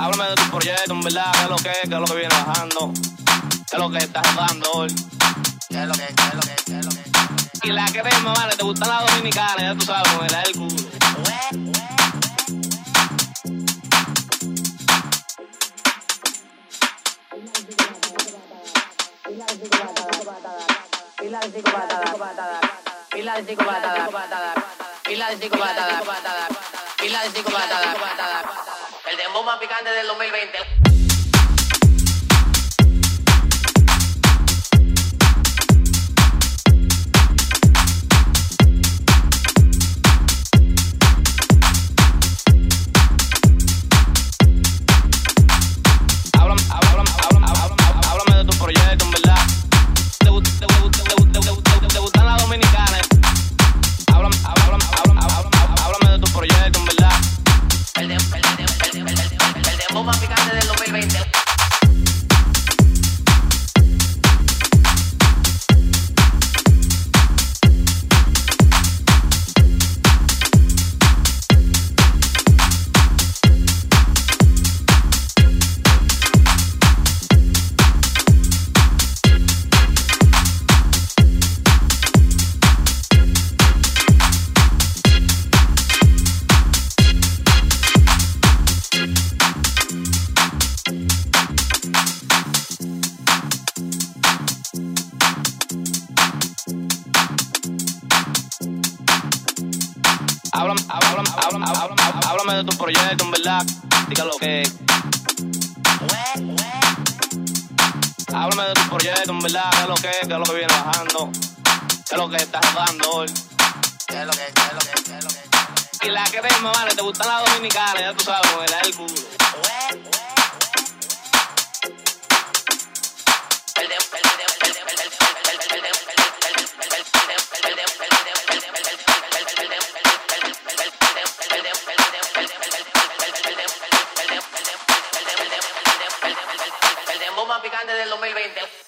Háblame de tu proyecto, en verdad, qué es lo que, qué es lo que viene bajando, qué es lo que estás jugando hoy. ¿Qué es lo que, qué es lo que, qué es lo que? Y la crema, vale, te gustan las dominicanas, ya tú sabes, me el culo. Pila de cinco patadas, pila de cinco patadas, pila de cinco patadas, pila de cinco patadas, pila de cinco patadas dembow más picante del 2020. háblame de tu proyecto, en verdad. Dígalo que. Háblame de tu proyecto, en verdad. ¿Qué es lo que ¿Qué es lo que viene bajando? ¿Qué es lo que estás rodando hoy? ¿Qué es lo que es, ¿Qué es lo que ¿Qué es lo que es. Y la crema, vale, te gustan las dominicanas, ya tú sabes, me el culo. Picante del 2020.